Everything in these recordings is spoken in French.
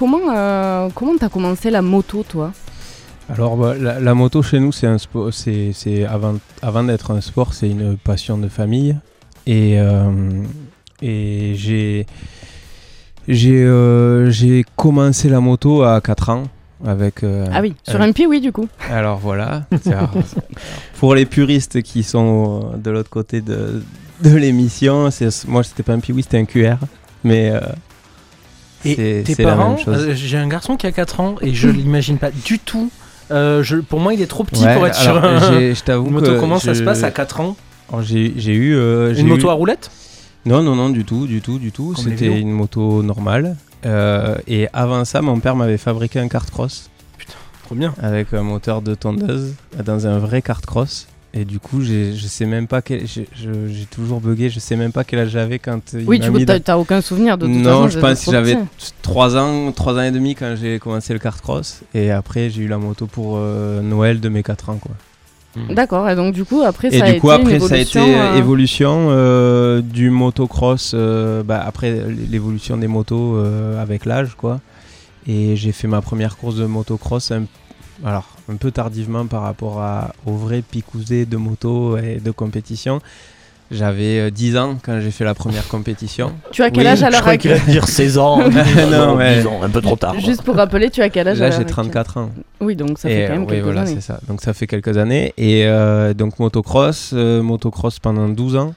comment euh, comment t'as commencé la moto, toi? Alors bah, la, la moto chez nous, c'est un sport. C'est c'est avant avant d'être un sport, c'est une passion de famille. Et euh, et j'ai j'ai euh, j'ai commencé la moto à 4 ans avec. euh, Ah oui, sur un pied, oui, du coup. Alors voilà. Alors, Pour les puristes qui sont de l'autre côté de, de l'émission, c'est- moi c'était pas un Piwi, c'était un QR. Mais Et tes parents, euh, j'ai un garçon qui a 4 ans et je l'imagine pas du tout. Euh, je, pour moi, il est trop petit Ouais, pour être alors, sur un- Je t'avoue une moto. Comment ça se passe à 4 ans? Alors, J'ai eu. euh, Une moto eu- à roulette Non, non, non, du tout, du tout, du tout. C'était une moto normale. Et avant ça, mon père m'avait fabriqué un kart cross Trop bien. avec un moteur de tondeuse dans un vrai kart cross. Et du coup, j'ai- je sais même pas quel. J'ai je- j'ai toujours bugué, je sais même pas quel âge j'avais quand il Oui, m'a du coup, t'as aucun souvenir de façon. Non, je pense que j'avais petit. 3 ans, 3 ans et demi quand j'ai commencé le kart cross. Et après, j'ai eu la moto pour euh, Noël de mes 4 ans. Quoi. D'accord, et donc du coup, après, Et ça a du été coup, après, ça a été évolution, euh, évolution euh, du motocross. euh, bah, après, l'évolution des motos euh, avec l'âge, quoi. Et j'ai fait ma première course de motocross un, alors, un peu tardivement par rapport à, au vrai picousé de moto et de compétition. J'avais euh, 10 ans quand j'ai fait la première compétition. Tu as quel Oui, âge à Je l'heure croyais qu'il actuelle allait dire 16 ans. Non, ouais. 10 ans, un peu trop tard. Juste pour rappeler, tu as quel âge à Là, j'ai actuelle 34 ans. Oui, donc ça Et, fait quand même euh, oui, quelques voilà, années. c'est ça. Donc ça fait quelques années. Et euh, donc motocross, euh, motocross pendant 12 ans.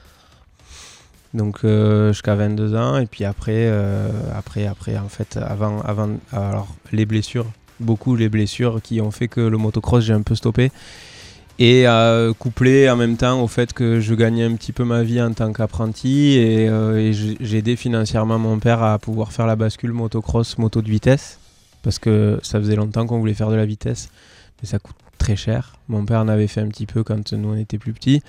Donc euh, jusqu'à 22 ans. Et puis après, euh, après, après, en fait, avant, avant, alors les blessures, beaucoup les blessures qui ont fait que le motocross j'ai un peu stoppé. Et euh, couplé en même temps au fait que je gagnais un petit peu ma vie en tant qu'apprenti et, euh, j'ai aidé financièrement mon père à pouvoir faire la bascule motocross, moto de vitesse. Parce que ça faisait longtemps qu'on voulait faire de la vitesse, mais ça coûte très cher. Mon père en avait fait un petit peu quand nous on était plus petits.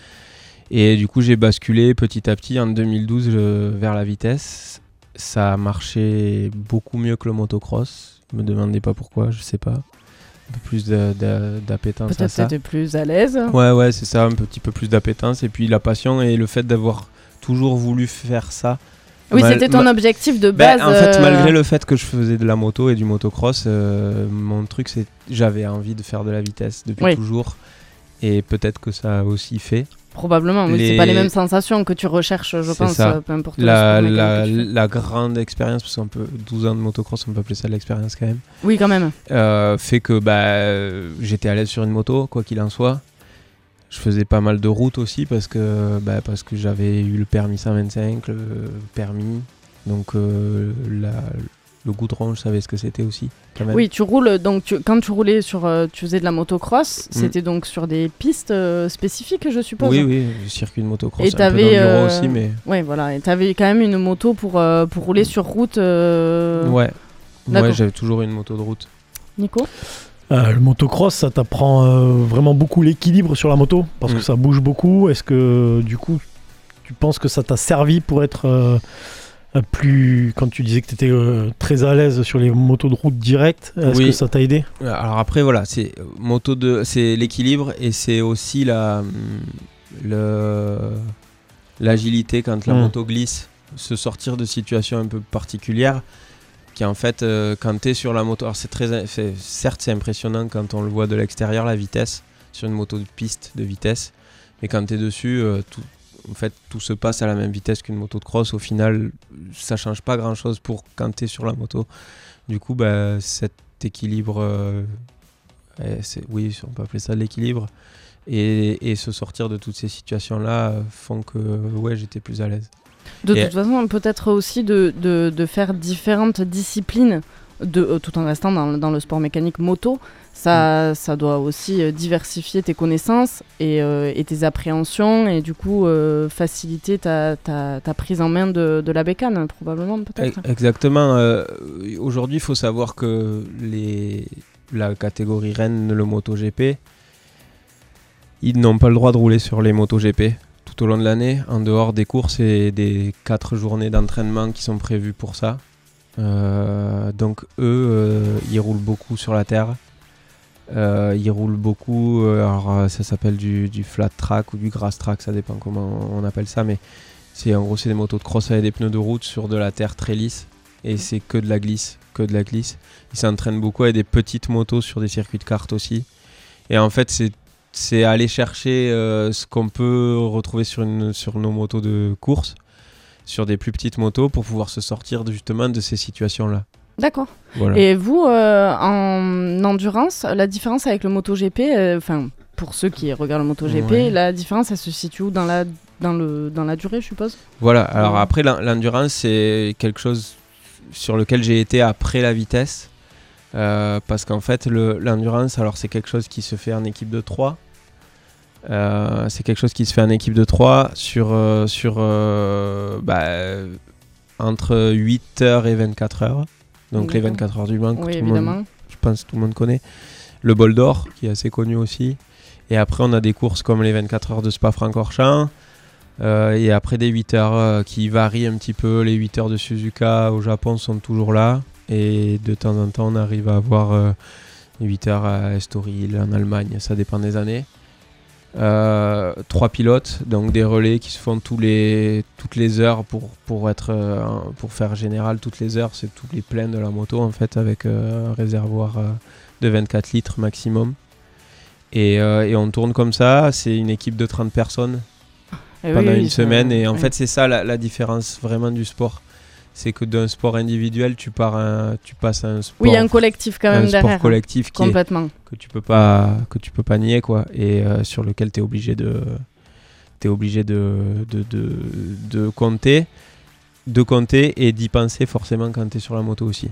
Et du coup, j'ai basculé petit à petit en 2012 euh, vers la vitesse. Ça a marché beaucoup mieux que le motocross. Me demandez pas pourquoi, je sais pas. Un peu plus d'appétence à Peut-être ça. t'étais plus à l'aise. Ouais, ouais, c'est ça, un petit peu plus d'appétence. Et puis la passion et le fait d'avoir toujours voulu faire ça. Oui, c'était ton objectif de Ben, base. en fait, euh, malgré le fait que je faisais de la moto et du motocross, euh, mon truc, c'est j'avais envie de faire de la vitesse depuis Oui. toujours. Et peut-être que ça a aussi fait. Probablement, mais les- c'est pas les mêmes sensations que tu recherches, je pense, ça. euh, peu importe La, la, grande expérience, parce qu'on peut 12 ans de motocross, on peut appeler ça de l'expérience quand même, Oui, quand même. euh, fait que bah, euh, j'étais à l'aise sur une moto, quoi qu'il en soit. Je faisais pas mal de routes aussi parce que, bah, parce que j'avais eu le permis 125, le permis. Donc euh, la- le goudron, je savais ce que c'était aussi. Quand même. Oui, tu roules, donc tu- quand tu roulais sur. euh, tu faisais de la motocross, Mm. c'était donc sur des pistes euh, spécifiques, je suppose Oui, oui, le circuit de motocross, Et t'avais, euh, aussi, mais Ouais, voilà. Et t'avais quand même une moto pour, euh, pour rouler sur route, euh, ouais. Ouais, j'avais toujours une moto de route. Nico Euh, le motocross, ça t'apprend euh, vraiment beaucoup l'équilibre sur la moto parce Mm. que ça bouge beaucoup. Est-ce que du coup, tu penses que ça t'a servi pour être euh, plus. Quand tu disais que tu étais très à l'aise sur les motos de route directes, est-ce Oui. que ça t'a aidé? Alors après voilà, c'est euh, moto de, c'est l'équilibre et c'est aussi la le l'agilité quand la Mm. moto glisse, se sortir de situations un peu particulières. Qui en fait, euh, quand tu es sur la moto, alors c'est très, certes c'est impressionnant quand on le voit de l'extérieur la vitesse sur une moto de piste de vitesse, mais quand tu es dessus, euh, tout, en fait tout se passe à la même vitesse qu'une moto de cross. Au final, ça change pas grand chose pour quand tu es sur la moto. Du coup, bah, cet équilibre, euh, eh, c'est- oui, on peut appeler ça l'équilibre, et, et se sortir de toutes ces situations-là font que ouais, j'étais plus à l'aise. De Et- toute façon, peut-être aussi de, de, de faire différentes disciplines de, euh, tout en restant dans, dans le sport mécanique moto. Ça, ça doit aussi euh, diversifier tes connaissances et, euh, et tes appréhensions et du coup euh, faciliter ta, prise en main de, la bécane, probablement peut-être. Exactement. Aujourd'hui, il faut savoir que les, la catégorie Rennes, le MotoGP, ils n'ont pas le droit de rouler sur les MotoGP tout au long de l'année, en dehors des courses et des quatre journées d'entraînement qui sont prévues pour ça. Donc eux, ils roulent beaucoup sur la terre. Euh, ils roulent beaucoup, euh, alors euh, ça s'appelle du, du flat track ou du grass track, ça dépend comment on appelle ça, mais c'est en gros c'est des motos de cross avec des pneus de route sur de la terre très lisse. et c'est que de la glisse, que de la glisse. Ils s'entraînent beaucoup avec des petites motos sur des circuits de cartes aussi. Et en fait, c'est c'est aller chercher euh, ce qu'on peut retrouver sur, une, sur nos motos de course, sur des plus petites motos, pour pouvoir se sortir de- justement de ces situations-là. D'accord. Voilà. Et vous, euh, en endurance, la différence avec le MotoGP, euh, enfin, pour ceux qui regardent le MotoGP, Ouais. la différence, elle se situe où dans la, dans le, dans la durée, je suppose? Voilà, alors après, l'en- l'endurance, c'est quelque chose sur lequel j'ai été après la vitesse. Euh, parce qu'en fait, le- l'endurance, alors c'est quelque chose qui se fait en équipe de 3. Euh, c'est quelque chose qui se fait en équipe de 3 sur, sur bah, entre 8 heures et 24 heures. Donc les D'accord. 24 heures du Mans, Oui, je pense que tout le monde connaît. Le bol d'or, qui est assez connu aussi. Et après, on a des courses comme les 24 heures de Spa-Francorchamps. Euh, et après, des 8 heures euh, qui varient un petit peu. Les 8 heures de Suzuka au Japon sont toujours là. Et de temps en temps, on arrive à avoir euh, 8 heures à Estoril en Allemagne. Ça dépend des années. Euh, trois pilotes, donc des relais qui se font tous les, toutes les heures pour, pour, être, euh, pour faire général. Toutes les heures, c'est tous les pleins de la moto en fait, avec euh, un réservoir de 24 litres maximum. Et, et on tourne comme ça, c'est une équipe de 30 personnes Eh oui, pendant oui, une semaine. Et en oui. fait, c'est ça la, la différence vraiment du sport. C'est que d'un sport individuel, tu, pars un- tu passes à un sport, Oui, il y a un collectif quand un même sport derrière. hein. collectif qui est, Complètement. que tu peux pas que tu peux pas nier quoi et euh, sur lequel tu es obligé de t'es obligé de, de, de, de compter de compter et d'y penser forcément quand tu es sur la moto aussi